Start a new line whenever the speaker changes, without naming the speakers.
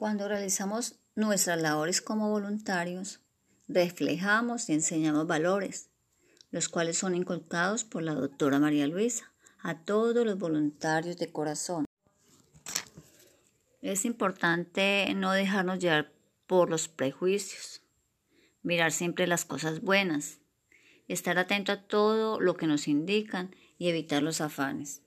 Cuando realizamos nuestras labores como voluntarios, reflejamos y enseñamos valores, los cuales son inculcados por la doctora María Luisa a todos los voluntarios de corazón. Es importante no dejarnos llevar por los prejuicios, mirar siempre las cosas buenas, estar atento a todo lo que nos indican y evitar los afanes.